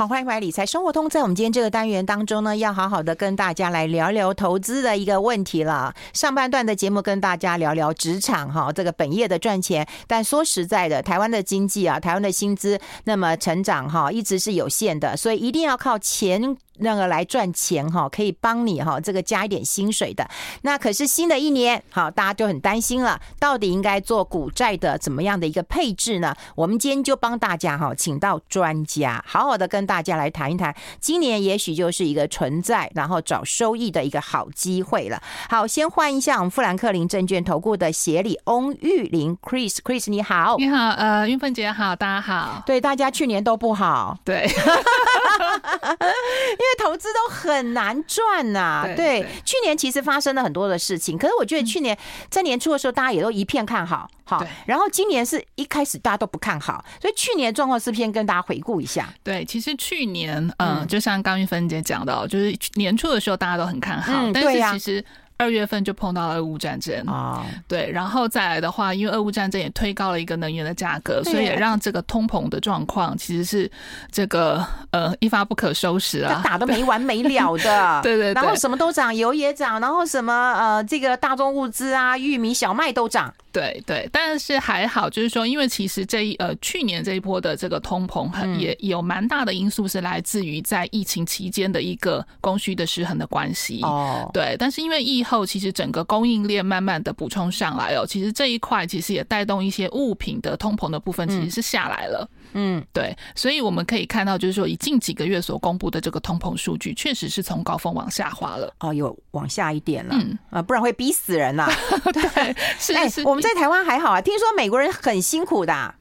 好，欢迎回来理财生活通。在我们今天这个单元当中呢，要好好的跟大家来聊聊投资的一个问题了。上半段的节目跟大家聊聊职场哈，这个本业的赚钱。但说实在的，台湾的经济啊，台湾的薪资那么成长哈，一直是有限的，所以一定要靠钱。那个来赚钱哈，可以帮你哈，这个加一点薪水的。那可是新的一年，好，大家就很担心了，到底应该做股债的怎么样的一个配置呢？我们今天就帮大家哈，请到专家，好好的跟大家来谈一谈。今年也许就是一个存在，然后找收益的一个好机会了。好，先换一下我们富兰克林证券投顾的协理翁玉玲，Chris，Chris 你好，你好，呃，云凤姐好，大家好。对，大家去年都不好，对，因 为。投资都很难赚呐、啊，对，对，去年其实发生了很多的事情，可是我觉得去年在年初的时候，大家也都一片看好，好，然后今年是一开始大家都不看好，所以去年状况是先跟大家回顾一下。对，其实去年，嗯、呃，就像刚玉芬姐讲到，就是年初的时候大家都很看好，嗯、但是其实。二月份就碰到了俄乌战争。啊，对，然后再来的话，因为俄乌战争也推高了一个能源的价格，所以也让这个通膨的状况其实是这个呃一发不可收拾啊，打的没完没了的，对对，然后什么都涨，油也涨，然后什么呃这个大宗物资啊，玉米、小麦都涨。对对，但是还好，就是说，因为其实这一呃去年这一波的这个通膨很也有蛮大的因素是来自于在疫情期间的一个供需的失衡的关系。哦。对，但是因为疫后其实整个供应链慢慢的补充上来哦，其实这一块其实也带动一些物品的通膨的部分其实是下来了。嗯，对，所以我们可以看到，就是说以近几个月所公布的这个通膨数据，确实是从高峰往下滑了。哦，有往下一点了。嗯啊，不然会逼死人呐。对，是是。我们在台湾还好啊，听说美国人很辛苦的啊。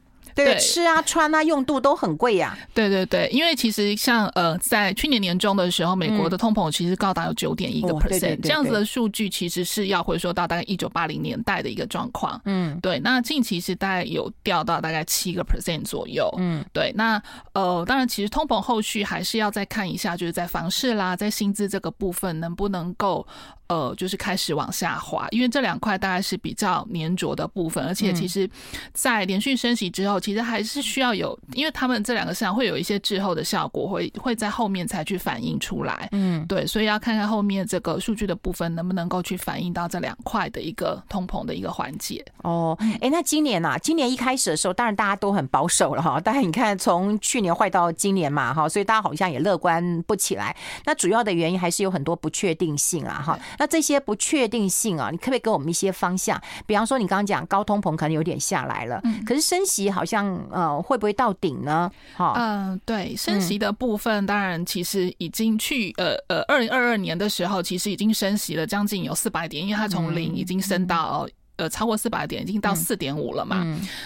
对，吃啊、穿啊、用度都很贵呀。对对对，因为其实像呃，在去年年中的时候，美国的通膨其实高达有九点一个 percent，这样子的数据其实是要回溯到大概一九八零年代的一个状况。嗯，对。那近期是大概有掉到大概七个 percent 左右。嗯，对。那呃，当然，其实通膨后续还是要再看一下，就是在房市啦，在薪资这个部分能不能够。呃，就是开始往下滑，因为这两块大概是比较粘着的部分，而且其实，在连续升息之后，其实还是需要有，因为他们这两个市场会有一些滞后的效果，会会在后面才去反映出来。嗯，对，所以要看看后面这个数据的部分能不能够去反映到这两块的一个通膨的一个环节。哦，哎，那今年啊，今年一开始的时候，当然大家都很保守了哈，但是你看从去年坏到今年嘛哈，所以大家好像也乐观不起来。那主要的原因还是有很多不确定性啊哈。那这些不确定性啊，你可不可以给我们一些方向？比方说，你刚刚讲高通膨可能有点下来了，可是升息好像呃会不会到顶呢？哈，嗯，对，升息的部分当然其实已经去呃呃二零二二年的时候，其实已经升息了将近有四百点，因为它从零已经升到。呃，超过四百点，已经到四点五了嘛？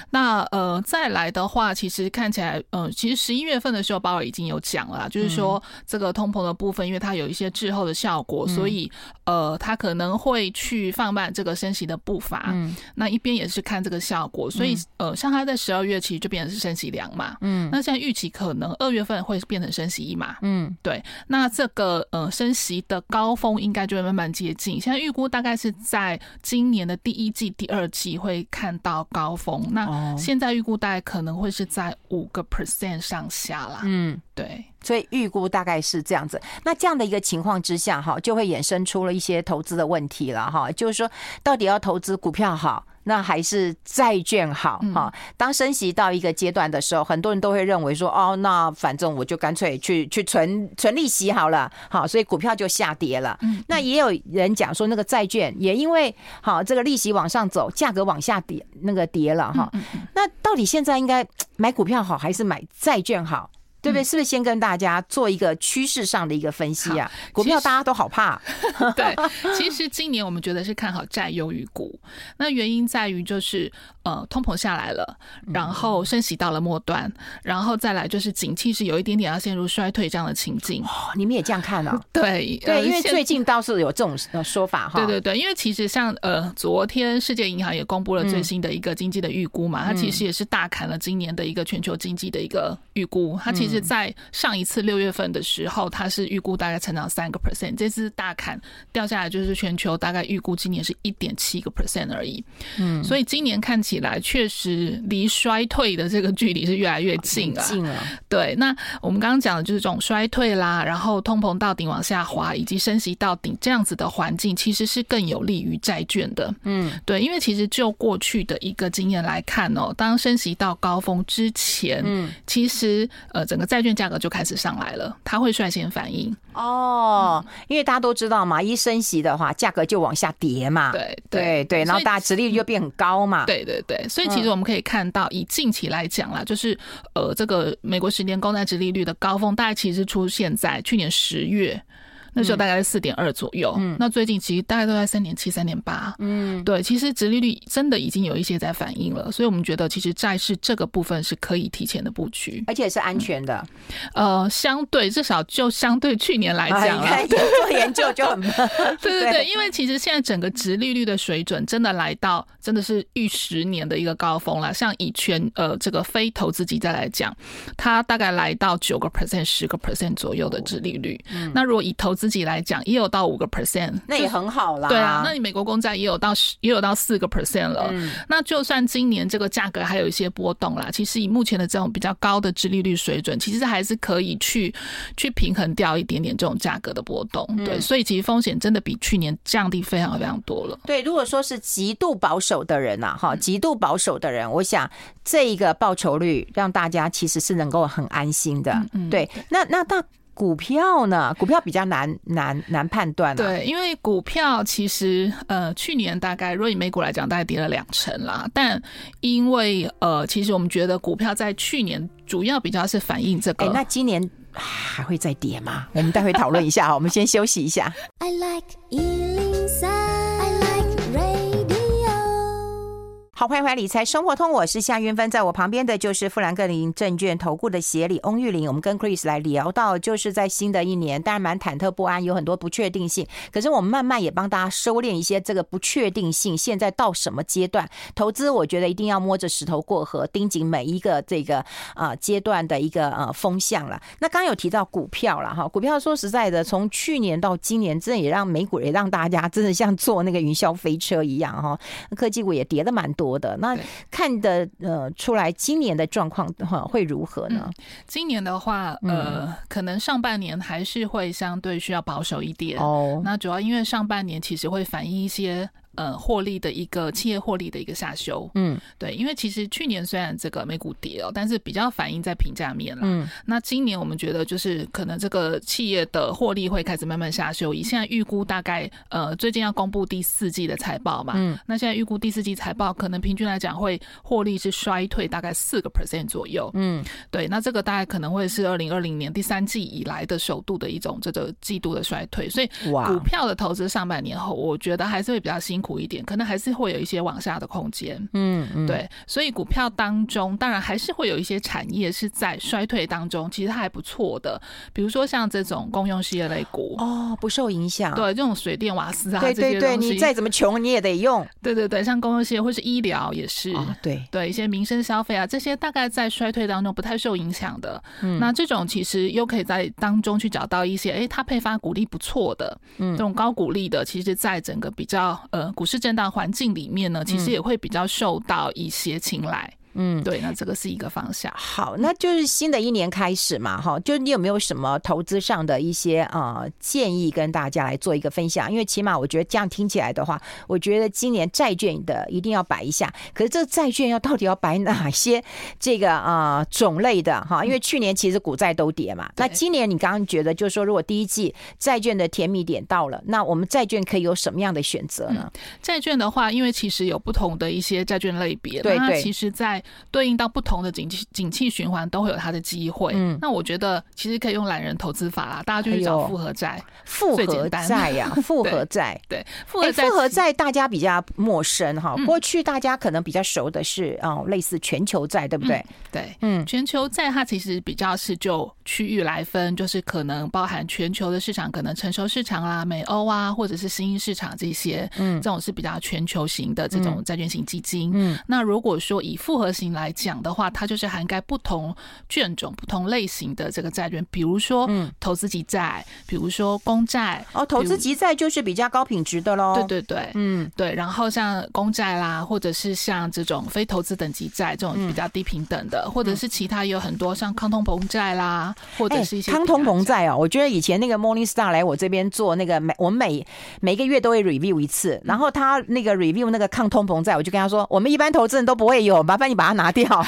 那呃，再来的话，其实看起来，呃，其实十一月份的时候，鲍尔已经有讲了，就是说这个通膨的部分，因为它有一些滞后的效果，嗯、所以呃，它可能会去放慢这个升息的步伐。嗯，那一边也是看这个效果，所以呃，像它在十二月其实就变成是升息两码。嗯，那现在预期可能二月份会变成升息一码。嗯，对。那这个呃升息的高峰应该就会慢慢接近，现在预估大概是在今年的第一季。第二季会看到高峰，那现在预估大概可能会是在五个 percent 上下啦。嗯，对，所以预估大概是这样子。那这样的一个情况之下，哈，就会衍生出了一些投资的问题了，哈，就是说到底要投资股票好，那还是债券好哈？当升息到一个阶段的时候，很多人都会认为说，哦，那反正我就干脆去去存存利息好了，好，所以股票就下跌了。那也有人讲说，那个债券也因为好这个利息往上走，价格往下跌，那个跌了哈。那到底现在应该买股票好还是买债券好？对不对？是不是先跟大家做一个趋势上的一个分析啊？股票大家都好怕。对，其实今年我们觉得是看好债优于股。那原因在于就是呃，通膨下来了，然后升息到了末端，然后再来就是景气是有一点点要陷入衰退这样的情境。哦，你们也这样看啊？对对，因为最近倒是有这种说法哈。对对对，因为其实像呃，昨天世界银行也公布了最新的一个经济的预估嘛，它其实也是大砍了今年的一个全球经济的一个预估，它其实。实在上一次六月份的时候，它是预估大概成长三个 percent，这次大砍掉下来，就是全球大概预估今年是一点七个 percent 而已。嗯，所以今年看起来确实离衰退的这个距离是越来越近了。近了，对。那我们刚刚讲的就是这种衰退啦，然后通膨到顶往下滑，以及升息到顶这样子的环境，其实是更有利于债券的。嗯，对，因为其实就过去的一个经验来看哦，当升息到高峰之前，嗯，其实呃整个债券价格就开始上来了，它会率先反应。哦，因为大家都知道嘛，一升息的话，价格就往下跌嘛。对对对，然后大家殖利率就变很高嘛。对对对，所以其实我们可以看到，以近期来讲啦，就是呃这个美国十年公债殖利率的高峰，大概其实出现在去年十月。那时候大概是四点二左右，嗯，那最近其实大概都在三点七、三点八，嗯，对，其实殖利率真的已经有一些在反应了，所以我们觉得其实债市这个部分是可以提前的布局，而且是安全的，嗯、呃，相对至少就相对去年来讲，你看做研究就很，对对对，因为其实现在整个殖利率的水准真的来到真的是逾十年的一个高峰了，像以全呃这个非投资级债来讲，它大概来到九个 percent、十个 percent 左右的殖利率，嗯，那如果以投资自己来讲，也有到五个 percent，那也很好啦。对啊，那你美国公债也有到，也有到四个 percent 了。嗯。那就算今年这个价格还有一些波动啦，其实以目前的这种比较高的殖利率水准，其实还是可以去去平衡掉一点点这种价格的波动。对，所以其实风险真的比去年降低非常非常多了。对，如果说是极度保守的人呐，哈，极度保守的人，我想这一个报酬率让大家其实是能够很安心的。嗯。对，那那大。股票呢？股票比较难难难判断、啊。对，因为股票其实呃，去年大概如果以美股来讲，大概跌了两成啦。但因为呃，其实我们觉得股票在去年主要比较是反映这个。哎，那今年还会再跌吗？我们待会讨论一下哈。我们先休息一下。I like 好，欢迎回来，理财生活通，我是夏云芬，在我旁边的就是富兰克林证券投顾的协理翁玉玲。我们跟 Chris 来聊到，就是在新的一年，当然蛮忐忑不安，有很多不确定性。可是我们慢慢也帮大家收敛一些这个不确定性。现在到什么阶段投资？我觉得一定要摸着石头过河，盯紧每一个这个啊阶段的一个呃风向了。那刚刚有提到股票了哈，股票说实在的，从去年到今年，真的也让美股也让大家真的像坐那个云霄飞车一样哈，科技股也跌的蛮多。多的那看的呃出来，今年的状况的话会如何呢？嗯、今年的话，呃、嗯，可能上半年还是会相对需要保守一点哦。那主要因为上半年其实会反映一些。呃，获利的一个企业获利的一个下修，嗯，对，因为其实去年虽然这个美股跌哦，但是比较反映在评价面了。嗯，那今年我们觉得就是可能这个企业的获利会开始慢慢下修，以现在预估大概呃最近要公布第四季的财报嘛，嗯，那现在预估第四季财报可能平均来讲会获利是衰退大概四个 percent 左右，嗯，对，那这个大概可能会是二零二零年第三季以来的首度的一种这个季度的衰退，所以股票的投资上半年后，我觉得还是会比较辛苦。一点，可能还是会有一些往下的空间。嗯嗯，对，所以股票当中，当然还是会有一些产业是在衰退当中，其实它还不错的。比如说像这种公用事业类股，哦，不受影响。对，这种水电瓦斯啊，对对对，你再怎么穷你也得用。对对对，像公用事业或是医疗也是。哦、对对，一些民生消费啊，这些大概在衰退当中不太受影响的。嗯，那这种其实又可以在当中去找到一些，哎，它配发股利不错的，嗯，这种高股利的，其实在整个比较呃。股市震荡环境里面呢，其实也会比较受到一些青睐。嗯，对，那这个是一个方向。好，那就是新的一年开始嘛，哈，就是你有没有什么投资上的一些呃建议跟大家来做一个分享？因为起码我觉得这样听起来的话，我觉得今年债券的一定要摆一下。可是这债券要到底要摆哪些这个啊、呃、种类的哈？因为去年其实股债都跌嘛，那今年你刚刚觉得就是说，如果第一季债券的甜蜜点到了，那我们债券可以有什么样的选择呢？债券的话，因为其实有不同的一些债券类别，对对，其实在对应到不同的景气景气循环都会有它的机会。嗯，那我觉得其实可以用懒人投资法啦，大家就去找复合债，复合债呀，复合债。对，复合债复合债大家比较陌生哈。过去大家可能比较熟的是哦，类似全球债，对不对？对，嗯，全球债它其实比较是就区域来分，就是可能包含全球的市场，可能成熟市场啦、美欧啊，或者是新兴市场这些，嗯，这种是比较全球型的这种债券型基金。嗯，那如果说以复合型来讲的话，它就是涵盖不同卷种、不同类型的这个债券，比如说投资级债，比如说公债。哦，投资级债就是比较高品质的喽。对对对，嗯，对。然后像公债啦，或者是像这种非投资等级债这种比较低平等的，或者是其他有很多像康通膨债啦，或者是一些康通膨债哦。我觉得以前那个 Morningstar 来我这边做那个每我们每每个月都会 review 一次，然后他那个 review 那个抗通膨债，我就跟他说，我们一般投资人都不会有，麻烦你把拿拿掉。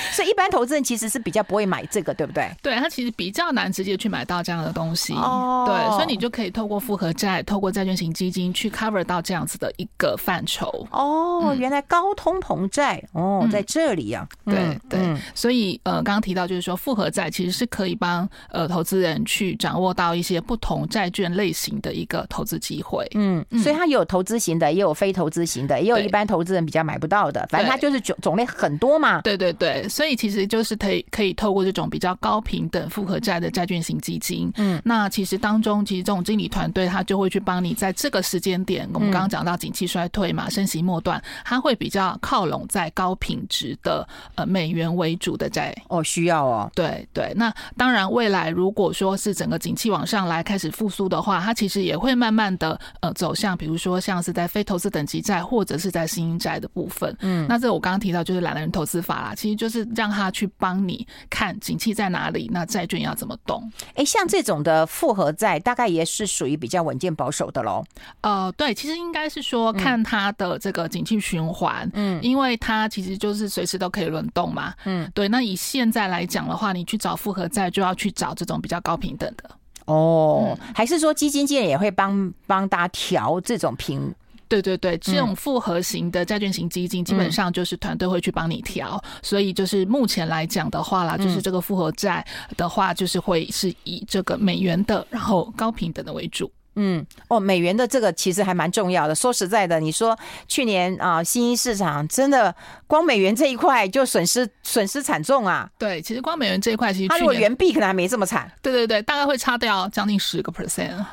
所以一般投资人其实是比较不会买这个，对不对？对，他其实比较难直接去买到这样的东西。哦，对，所以你就可以透过复合债，透过债券型基金去 cover 到这样子的一个范畴。哦，原来高通膨债哦，在这里啊。对对，所以呃，刚刚提到就是说复合债其实是可以帮呃投资人去掌握到一些不同债券类型的一个投资机会。嗯，所以它有投资型的，也有非投资型的，也有一般投资人比较买不到的。反正它就是种种类很多嘛。对对对，所以其实就是可以可以透过这种比较高评等复合债的债券型基金，嗯，那其实当中其实这种经理团队他就会去帮你在这个时间点，我们刚刚讲到景气衰退嘛，升息末段，他会比较靠拢在高品质的呃美元为主的债。哦，需要哦，对对，那当然未来如果说是整个景气往上来开始复苏的话，它其实也会慢慢的呃走向，比如说像是在非投资等级债或者是在新兴债的部分，嗯，那这我刚刚提到就是懒人投资法啦，其实就是让他去帮你看景气在哪里，那债券要怎么动？哎，像这种的复合债，大概也是属于比较稳健保守的喽。呃，对，其实应该是说看它的这个景气循环，嗯，因为它其实就是随时都可以轮动嘛，嗯，对。那以现在来讲的话，你去找复合债就要去找这种比较高平等的哦，还是说基金经理也会帮帮大家调这种评？对对对，这种复合型的债券型基金，基本上就是团队会去帮你调，嗯、所以就是目前来讲的话啦，就是这个复合债的话，就是会是以这个美元的，然后高平等的为主。嗯，哦，美元的这个其实还蛮重要的。说实在的，你说去年啊，新兴市场真的光美元这一块就损失损失惨重啊。对，其实光美元这一块，其实它如果元币可能还没这么惨。对对对，大概会差掉将近十个 percent。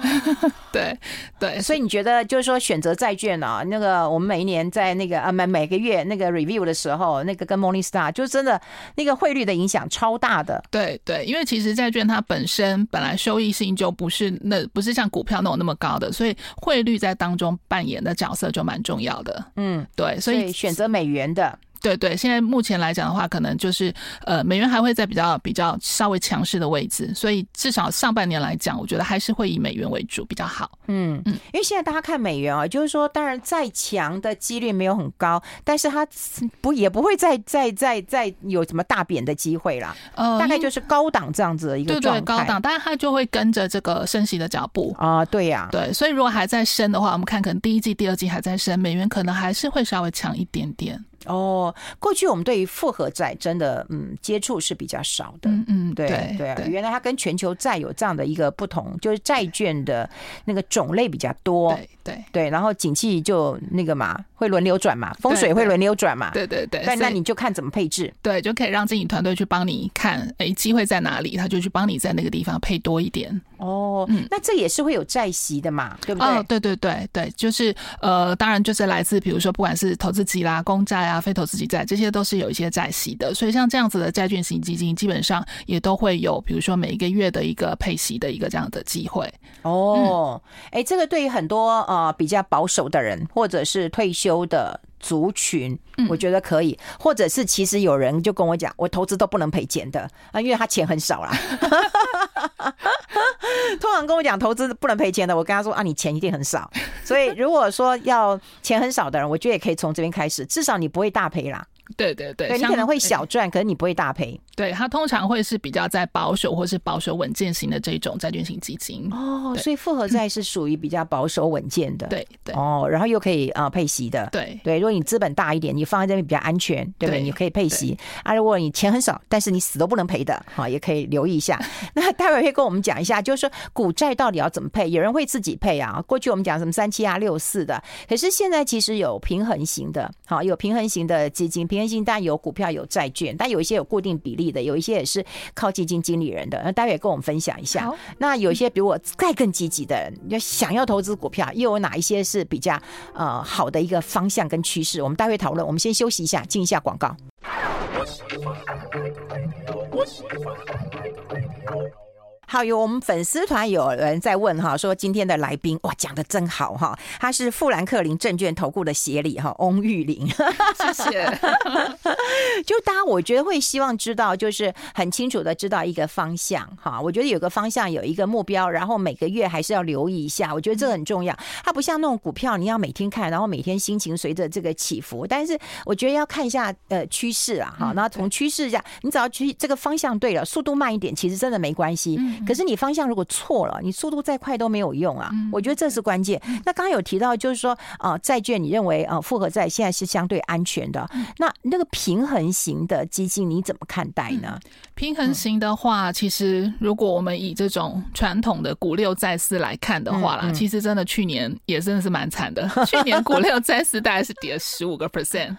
对对，所以你觉得就是说选择债券啊，那个我们每一年在那个啊每每个月那个 review 的时候，那个跟 Morningstar 就真的那个汇率的影响超大的。对对，因为其实债券它本身本来收益性就不是那不是像股票那种那么高的，所以汇率在当中扮演的角色就蛮重要的。嗯，对，所以选择美元的。对对，现在目前来讲的话，可能就是呃，美元还会在比较比较稍微强势的位置，所以至少上半年来讲，我觉得还是会以美元为主比较好。嗯嗯，因为现在大家看美元啊，就是说，当然再强的几率没有很高，但是它不也不会再再再再有什么大贬的机会啦。呃，大概就是高档这样子的一个状态。对对，高档，当然它就会跟着这个升息的脚步啊。对呀，对，所以如果还在升的话，我们看可能第一季、第二季还在升，美元可能还是会稍微强一点点。哦，过去我们对于复合债真的嗯接触是比较少的，嗯嗯，对对，原来它跟全球债有这样的一个不同，就是债券的那个种类比较多，对对对，然后景气就那个嘛会轮流转嘛，风水会轮流转嘛，对对对，但那你就看怎么配置，对，就可以让经理团队去帮你看，哎，机会在哪里，他就去帮你在那个地方配多一点。哦，嗯，那这也是会有债息的嘛，对不对？哦，对对对对，就是呃，当然就是来自比如说不管是投资级啦、公债啊、非投资级债，这些都是有一些债息的。所以像这样子的债券型基金，基本上也都会有，比如说每一个月的一个配息的一个这样的机会。哦，哎、嗯，这个对于很多呃比较保守的人，或者是退休的族群，我觉得可以。或者是其实有人就跟我讲，我投资都不能赔钱的啊，因为他钱很少啦。通常跟我讲投资不能赔钱的，我跟他说啊，你钱一定很少。所以如果说要钱很少的人，我觉得也可以从这边开始，至少你不会大赔啦。对对对，对你可能会小赚，可是你不会大赔。对，它通常会是比较在保守或是保守稳健型的这种债券型基金。哦，所以复合债是属于比较保守稳健的。对对。哦，然后又可以啊配息的。对对，如果你资本大一点，你放在这边比较安全，对不对？你可以配息。啊，如果你钱很少，但是你死都不能赔的，好，也可以留意一下。那待会会跟我们讲一下，就是说股债到底要怎么配？有人会自己配啊。过去我们讲什么三七啊六四的，可是现在其实有平衡型的，好，有平衡型的基金，平衡型当然有股票有债券，但有一些有固定比例。利的，有一些也是靠基金经理人的。那待会跟我们分享一下。那有一些比我再更积极的人，要想要投资股票，又有哪一些是比较呃好的一个方向跟趋势？我们待会讨论。我们先休息一下，进一下广告。好，有我们粉丝团有人在问哈，说今天的来宾哇讲的真好哈，他是富兰克林证券投顾的协理哈，翁玉玲，谢谢。就大家我觉得会希望知道，就是很清楚的知道一个方向哈，我觉得有个方向有一个目标，然后每个月还是要留意一下，我觉得这个很重要。它不像那种股票，你要每天看，然后每天心情随着这个起伏，但是我觉得要看一下呃趋势啊哈，然后从趋势下，你只要去这个方向对了，速度慢一点，其实真的没关系。可是你方向如果错了，你速度再快都没有用啊！我觉得这是关键。那刚刚有提到，就是说啊，债券你认为啊，复合债现在是相对安全的。那那个平衡型的基金你怎么看待呢？平衡型的话，其实如果我们以这种传统的股六债四来看的话啦，其实真的去年也真的是蛮惨的。去年股六债四大概是跌十五个 percent。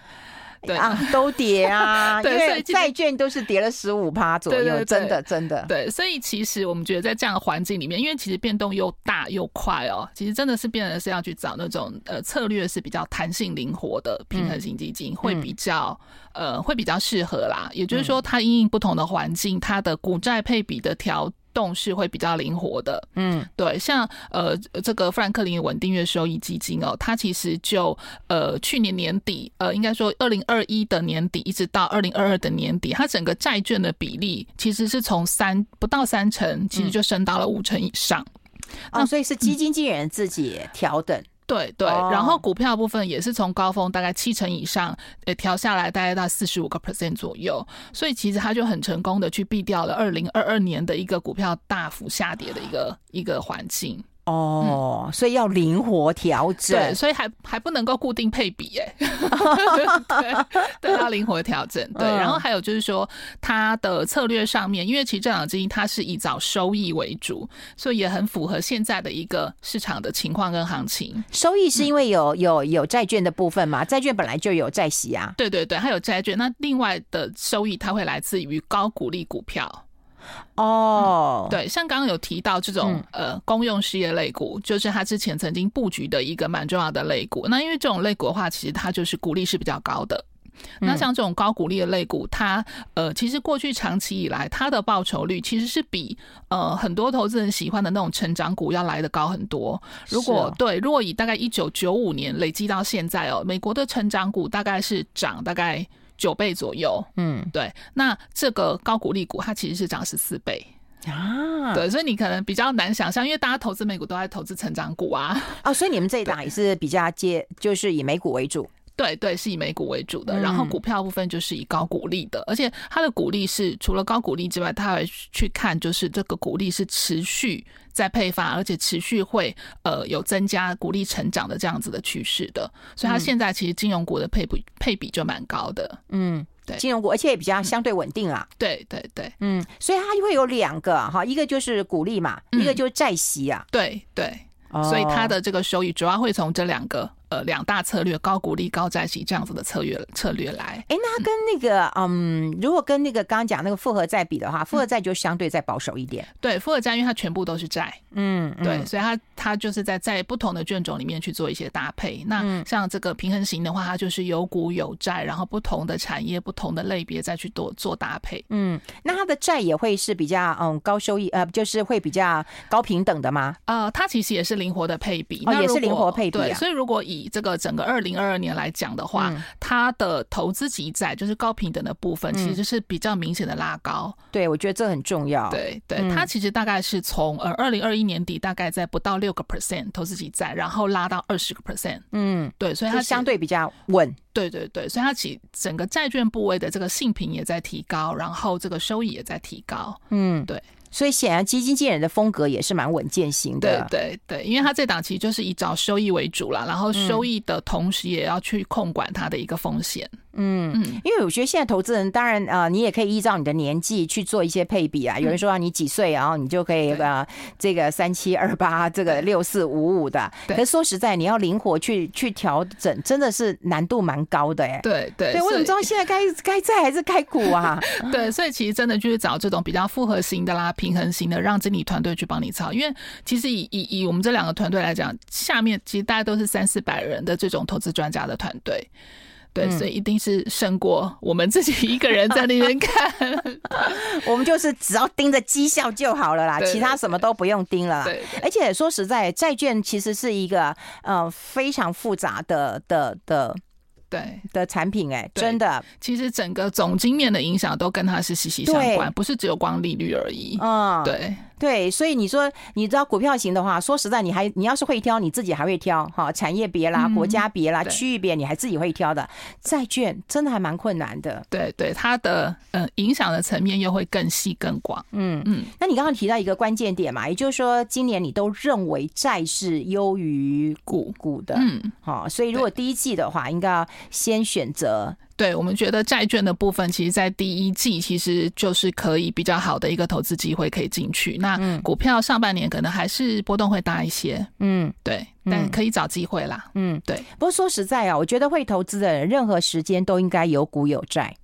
对啊，都跌啊，对，因为债券都是跌了十五趴左右，真的真的。对，所以其实我们觉得在这样的环境里面，因为其实变动又大又快哦，其实真的是变得是要去找那种呃策略是比较弹性灵活的平衡型基金，会比较呃会比较适合啦。也就是说，它因应不同的环境，它的股债配比的调。动是会比较灵活的，嗯，对，像呃这个富兰克林稳定月收益基金哦，它其实就呃去年年底呃应该说二零二一的年底一直到二零二二的年底，它整个债券的比例其实是从三不到三成，其实就升到了五成以上，啊、嗯哦，所以是基金经理人自己调整。对对，然后股票部分也是从高峰大概七成以上，呃，调下来大概到四十五个 percent 左右，所以其实它就很成功的去避掉了二零二二年的一个股票大幅下跌的一个一个环境。哦，所以要灵活调整，对，所以还还不能够固定配比，哎，对，对，要灵活调整，对。然后还有就是说，它的策略上面，因为其实这档基金它是以找收益为主，所以也很符合现在的一个市场的情况跟行情。收益是因为有有有债券的部分嘛？债券本来就有债息啊，对对对，它有债券。那另外的收益，它会来自于高股利股票。哦、oh. 嗯，对，像刚刚有提到这种呃公用事业类股，就是他之前曾经布局的一个蛮重要的类股。那因为这种类股的话，其实它就是股利是比较高的。那像这种高股利的类股，它呃其实过去长期以来它的报酬率其实是比呃很多投资人喜欢的那种成长股要来的高很多。如果对，如果以大概一九九五年累积到现在哦，美国的成长股大概是涨大概。九倍左右，嗯，对，那这个高股利股它其实是涨十四倍啊，对，所以你可能比较难想象，因为大家投资美股都在投资成长股啊，啊，所以你们这一档也是比较接，就是以美股为主。对对，是以美股为主的，然后股票部分就是以高股利的，而且它的股利是除了高股利之外，它还去看就是这个股利是持续在配发，而且持续会呃有增加股利成长的这样子的趋势的，所以它现在其实金融股的配比配比就蛮高的，嗯，对，金融股而且也比较相对稳定啦，对对对，嗯，所以它会有两个哈，一个就是股利嘛，一个就是债息啊，对对，所以它的这个收益主要会从这两个。呃，两大策略，高股利、高债息这样子的策略策略来。哎，那跟那个嗯，嗯，如果跟那个刚刚讲那个复合债比的话，复合债就相对再保守一点。嗯、对，复合债因为它全部都是债，嗯，对，所以它它就是在在不同的卷种里面去做一些搭配。那像这个平衡型的话，它就是有股有债，然后不同的产业、不同的类别再去多做搭配。嗯，那它的债也会是比较嗯高收益，呃，就是会比较高平等的吗？呃，它其实也是灵活的配比，哦，也是灵活配比，啊。对，所以如果以这个整个二零二二年来讲的话，它的投资级债就是高平等的部分，其实是比较明显的拉高。对，我觉得这很重要。对对，它其实大概是从呃二零二一年底大概在不到六个 percent 投资级债，然后拉到二十个 percent。嗯，对，所以它相对比较稳。对对对，所以它其整个债券部位的这个性评也在提高，然后这个收益也在提高。嗯，对。所以显然基金经理人的风格也是蛮稳健型的。对对对，因为他这档其实就是以找收益为主啦，然后收益的同时也要去控管它的一个风险。嗯嗯，因为我觉得现在投资人当然啊、呃，你也可以依照你的年纪去做一些配比啊。有人说啊，你几岁，然后你就可以呃这个三七二八，这个六四五五的。可是说实在，你要灵活去去调整，真的是难度蛮高的哎。对对对，我怎么知道现在该该债还是该股啊？对，所以其实真的就是找这种比较复合型的啦、平衡型的，让经理团队去帮你操。因为其实以以以我们这两个团队来讲，下面其实大家都是三四百人的这种投资专家的团队。对，所以一定是胜过我们自己一个人在那边看。我们就是只要盯着绩效就好了啦，其他什么都不用盯了。对，而且说实在，债券其实是一个呃非常复杂的的的。对。的产品哎、欸，真的，其实整个总经面的影响都跟它是息息相关，不是只有光利率而已。嗯，对对，所以你说你知道股票型的话，说实在，你还你要是会挑，你自己还会挑哈，产业别啦、国家别啦、区域别，你还自己会挑的。债券真的还蛮困难的。对对，它的呃影响的层面又会更细更广。嗯嗯，那你刚刚提到一个关键点嘛，也就是说今年你都认为债是优于股股的。嗯，好，所以如果第一季的话，应该要。先选择，对，我们觉得债券的部分，其实，在第一季其实就是可以比较好的一个投资机会可以进去。那股票上半年可能还是波动会大一些，嗯，对，但可以找机会啦，嗯，对。不过说实在啊，我觉得会投资的人，任何时间都应该有股有债，嗯。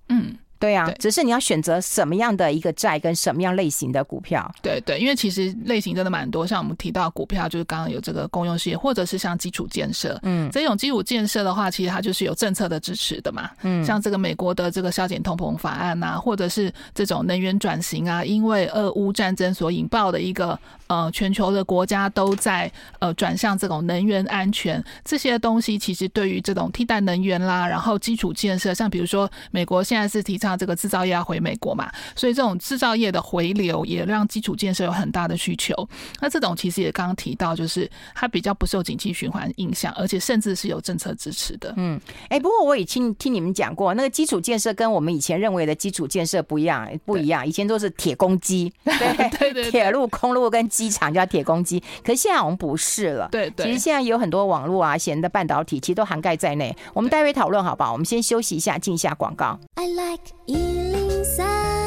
对啊，只是你要选择什么样的一个债跟什么样类型的股票。对对，因为其实类型真的蛮多，像我们提到股票，就是刚刚有这个公用事业，或者是像基础建设。嗯，这种基础建设的话，其实它就是有政策的支持的嘛。嗯，像这个美国的这个削减通膨法案啊，或者是这种能源转型啊，因为俄乌战争所引爆的一个呃全球的国家都在呃转向这种能源安全这些东西，其实对于这种替代能源啦，然后基础建设，像比如说美国现在是提倡。这个制造业要回美国嘛，所以这种制造业的回流也让基础建设有很大的需求。那这种其实也刚刚提到，就是它比较不受景气循环影响，而且甚至是有政策支持的。嗯，哎，不过我也听听你们讲过，那个基础建设跟我们以前认为的基础建设不一样，不一样。以前都是铁公鸡，对对对，铁路、空路跟机场叫铁公鸡，可是现在我们不是了。对对，其实现在有很多网络啊、闲的半导体，其实都涵盖在内。我们待会讨论好不好？我们先休息一下，进一下广告。I like 一零三。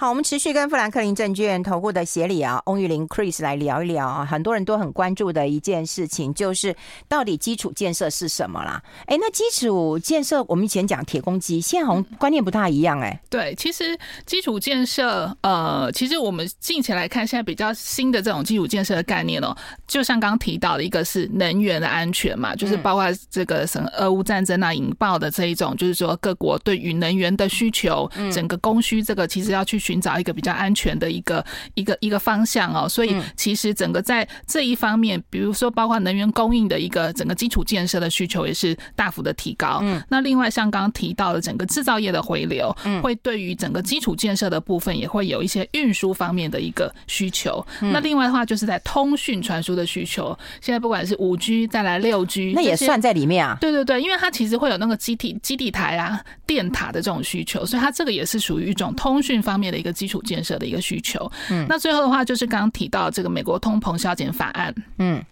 好，我们持续跟富兰克林证券投顾的协理啊，翁玉玲 Chris 来聊一聊啊，很多人都很关注的一件事情，就是到底基础建设是什么啦？哎，那基础建设我们以前讲铁公鸡，现在好像观念不大一样哎、欸。对，其实基础建设，呃，其实我们近期来看，现在比较新的这种基础建设的概念哦，就像刚刚提到的一个是能源的安全嘛，就是包括这个什么俄乌战争啊引爆的这一种，就是说各国对于能源的需求，整个供需这个其实要去。寻找一个比较安全的一个一个一个方向哦，所以其实整个在这一方面，比如说包括能源供应的一个整个基础建设的需求也是大幅的提高。嗯，那另外像刚刚提到的整个制造业的回流，嗯，会对于整个基础建设的部分也会有一些运输方面的一个需求。那另外的话就是在通讯传输的需求，现在不管是五 G 再来六 G，那也算在里面啊。对对对，因为它其实会有那个基地基地台啊、电塔的这种需求，所以它这个也是属于一种通讯方面的。一个基础建设的一个需求，嗯，那最后的话就是刚刚提到这个美国通膨削减法案，嗯。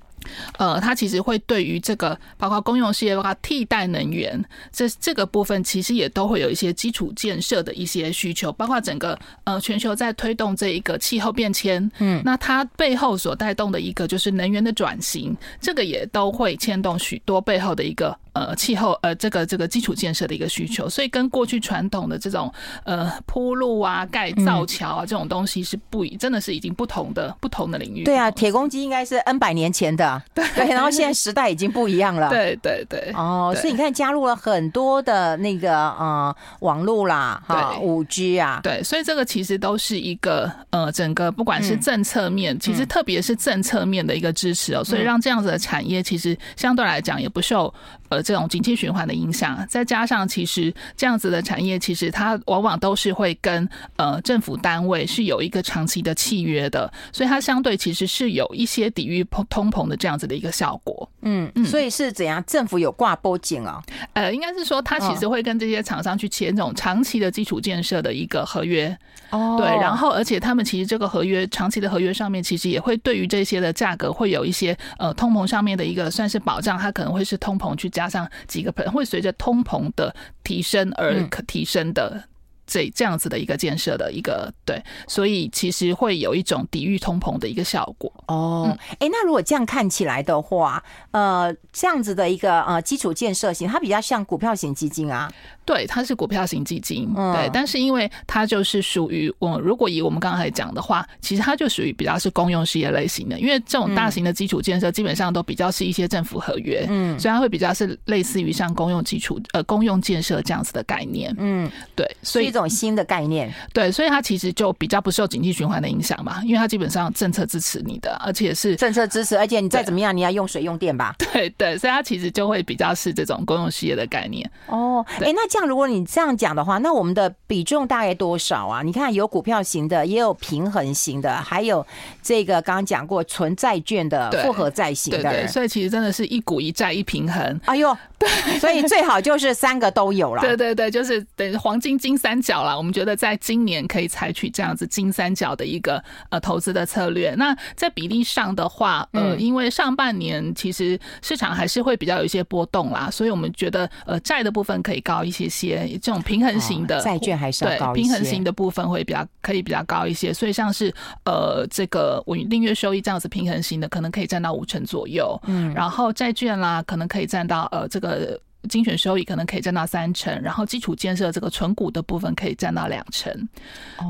呃，它其实会对于这个包括公用事业包括，替代能源这这个部分，其实也都会有一些基础建设的一些需求，包括整个呃全球在推动这一个气候变迁，嗯，那它背后所带动的一个就是能源的转型，这个也都会牵动许多背后的一个呃气候呃这个这个基础建设的一个需求，所以跟过去传统的这种呃铺路啊、盖造桥啊这种东西是不一，真的是已经不同的不同的领域。对啊，铁公鸡应该是 N 百年前的。对，然后现在时代已经不一样了。对对对，哦，所以你看，加入了很多的那个呃网络啦，哈，五 G 啊，对，所以这个其实都是一个呃整个不管是政策面，其实特别是政策面的一个支持哦，所以让这样子的产业其实相对来讲也不受呃这种景气循环的影响。再加上其实这样子的产业，其实它往往都是会跟呃政府单位是有一个长期的契约的，所以它相对其实是有一些抵御通膨的。这样子的一个效果，嗯，所以是怎样？政府有挂保证啊？呃，应该是说，他其实会跟这些厂商去签这种长期的基础建设的一个合约，哦，对，然后而且他们其实这个合约长期的合约上面，其实也会对于这些的价格会有一些呃通膨上面的一个算是保障，它可能会是通膨去加上。上几个 percent 会随着通膨的提升而可提升的。这这样子的一个建设的一个对，所以其实会有一种抵御通膨的一个效果哦。哎，那如果这样看起来的话，呃，这样子的一个呃基础建设型，它比较像股票型基金啊。对，它是股票型基金，对，但是因为它就是属于我，如果以我们刚才讲的话，其实它就属于比较是公用事业类型的，因为这种大型的基础建设基本上都比较是一些政府合约，嗯，所以它会比较是类似于像公用基础呃公用建设这样子的概念，嗯，对，所以。这种新的概念，对，所以它其实就比较不受经济循环的影响嘛，因为它基本上政策支持你的，而且是政策支持，而且你再怎么样，你要用水用电吧？对对，所以它其实就会比较是这种公用事业的概念。哦，哎，那这样如果你这样讲的话，那我们的比重大概多少啊？你看有股票型的，也有平衡型的，还有这个刚刚讲过纯债券的复合债型的，對，对，对，所以其实真的是一股一债一平衡。哎呦，对，所以最好就是三个都有了。对对对，就是等于黄金金三角啦。我们觉得在今年可以采取这样子金三角的一个呃投资的策略。那在比例上的话，呃，因为上半年其实市场还是会比较有一些波动啦，所以我们觉得呃债的部分可以高一些些，这种平衡型的债券还是要高一些，平衡型的部分会比较可以比较高一些。所以像是呃这个稳定月收益这样子平衡型的，可能可以占到五成左右。嗯，然后债券啦，可能可以占到呃这个。精选收益可能可以占到三成，然后基础建设这个存股的部分可以占到两成，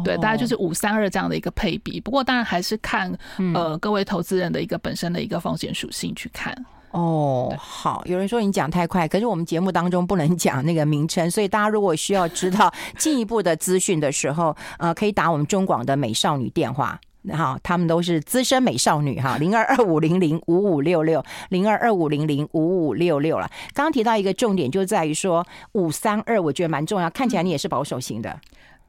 对，大概就是五三二这样的一个配比。不过当然还是看呃各位投资人的一个本身的一个风险属性去看。哦，好，有人说你讲太快，可是我们节目当中不能讲那个名称，所以大家如果需要知道进一步的资讯的时候，呃，可以打我们中广的美少女电话。好，他们都是资深美少女哈，零二二五零零五五六六，零二二五零零五五六六了。刚刚提到一个重点，就在于说五三二，我觉得蛮重要。看起来你也是保守型的，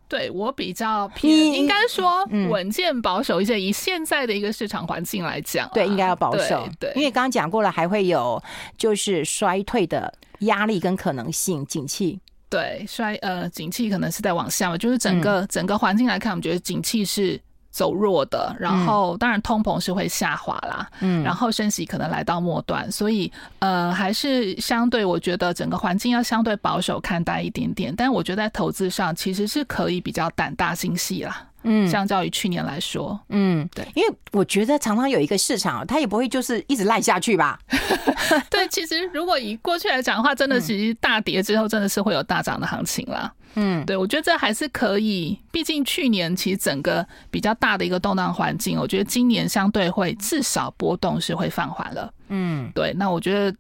对我比较偏，应该说稳健保守一些。以现在的一个市场环境来讲，对，应该要保守。对，因为刚刚讲过了，还会有就是衰退的压力跟可能性，景气对衰呃，景气可能是在往下嘛，就是整个整个环境来看，我们觉得景气是。走弱的，然后当然通膨是会下滑啦，嗯，然后升息可能来到末端，所以呃还是相对我觉得整个环境要相对保守看待一点点，但我觉得在投资上其实是可以比较胆大心细啦，嗯，相较于去年来说，嗯，对，因为我觉得常常有一个市场，它也不会就是一直烂下去吧，对，其实如果以过去来讲的话，真的其实大跌之后真的是会有大涨的行情啦。嗯，对，我觉得这还是可以。毕竟去年其实整个比较大的一个动荡环境，我觉得今年相对会至少波动是会放缓了。嗯，对。那我觉得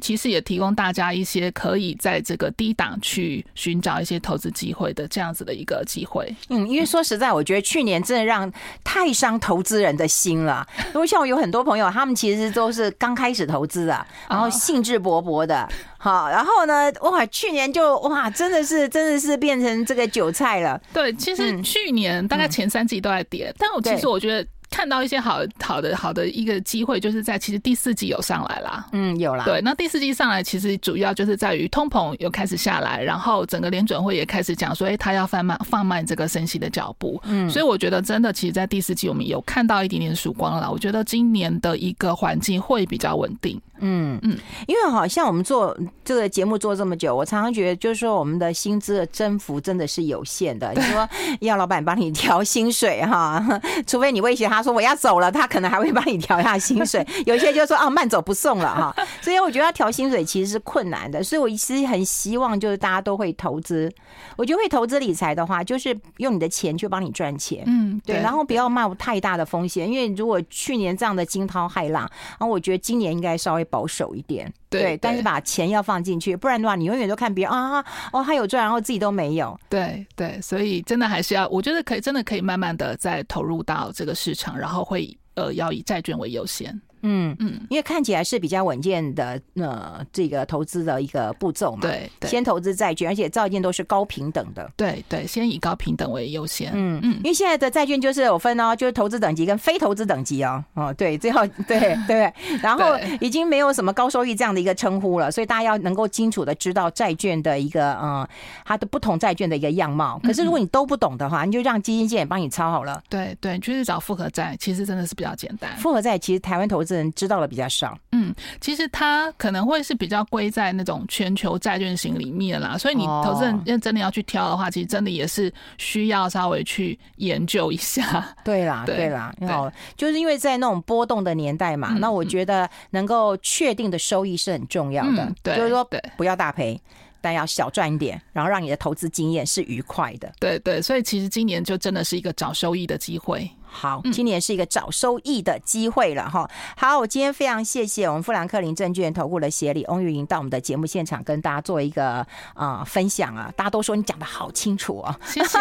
其实也提供大家一些可以在这个低档去寻找一些投资机会的这样子的一个机会。嗯，因为说实在，我觉得去年真的让太伤投资人的心了。因为像我有很多朋友，他们其实都是刚开始投资啊，然后兴致勃勃的。好，然后呢？哇，去年就哇，真的是，真的是变成这个韭菜了。对，其实去年大概前三季都在跌，嗯、但我其实我觉得。看到一些好好的好的一个机会，就是在其实第四季有上来啦。嗯，有啦。对，那第四季上来，其实主要就是在于通膨又开始下来，然后整个联准会也开始讲说，哎，他要放慢放慢这个升息的脚步。嗯，所以我觉得真的，其实，在第四季我们有看到一点点曙光了。我觉得今年的一个环境会比较稳定。嗯嗯，因为好像我们做这个节目做这么久，我常常觉得就是说我们的薪资的增幅真的是有限的。你说要老板帮你调薪水哈，除非你威胁他。他说我要走了，他可能还会帮你调一下薪水。有些就说啊，慢走不送了哈。所以我觉得要调薪水其实是困难的。所以我其实很希望就是大家都会投资。我觉得会投资理财的话，就是用你的钱去帮你赚钱。嗯，对。然后不要冒太大的风险，因为如果去年这样的惊涛骇浪，然后我觉得今年应该稍微保守一点。对，对，但是把钱要放进去，不然的话，你永远都看别人啊，哦，他有赚，然后自己都没有。对对，所以真的还是要，我觉得可以，真的可以慢慢的再投入到这个市场，然后会呃，要以债券为优先。嗯嗯，因为看起来是比较稳健的，呃，这个投资的一个步骤嘛。对，对，先投资债券，而且债券都是高平等的。对对，先以高平等为优先。嗯嗯，因为现在的债券就是有分哦，就是投资等级跟非投资等级哦。哦，对，最后 对对，然后已经没有什么高收益这样的一个称呼了，所以大家要能够清楚的知道债券的一个嗯，它的不同债券的一个样貌。可是如果你都不懂的话，你就让基金经理帮你抄好了。对对，就是找复合债，其实真的是比较简单。复合债其实台湾投资资人知道的比较少。嗯，其实它可能会是比较归在那种全球债券型里面啦，所以你投资人认真的要去挑的话，其实真的也是需要稍微去研究一下。对啦，对啦，哦，就是因为在那种波动的年代嘛，那我觉得能够确定的收益是很重要的。对，就是说不要大赔。但要小赚一点，然后让你的投资经验是愉快的。对对，所以其实今年就真的是一个找收益的机会。好，今年是一个找收益的机会了哈。好，我今天非常谢谢我们富兰克林证券投顾的协理翁玉莹到我们的节目现场跟大家做一个啊、呃、分享啊。大家都说你讲的好清楚哦，谢谢，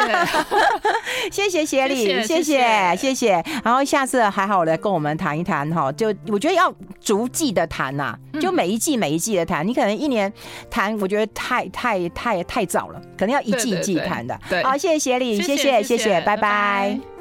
谢谢协理，谢谢谢谢。然后下次还好来跟我们谈一谈哈，就我觉得要逐季的谈呐，就每一季每一季的谈。你可能一年谈，我觉得太太太太早了，可能要一季一季谈的。对，好，谢谢协理，谢谢谢谢，拜拜。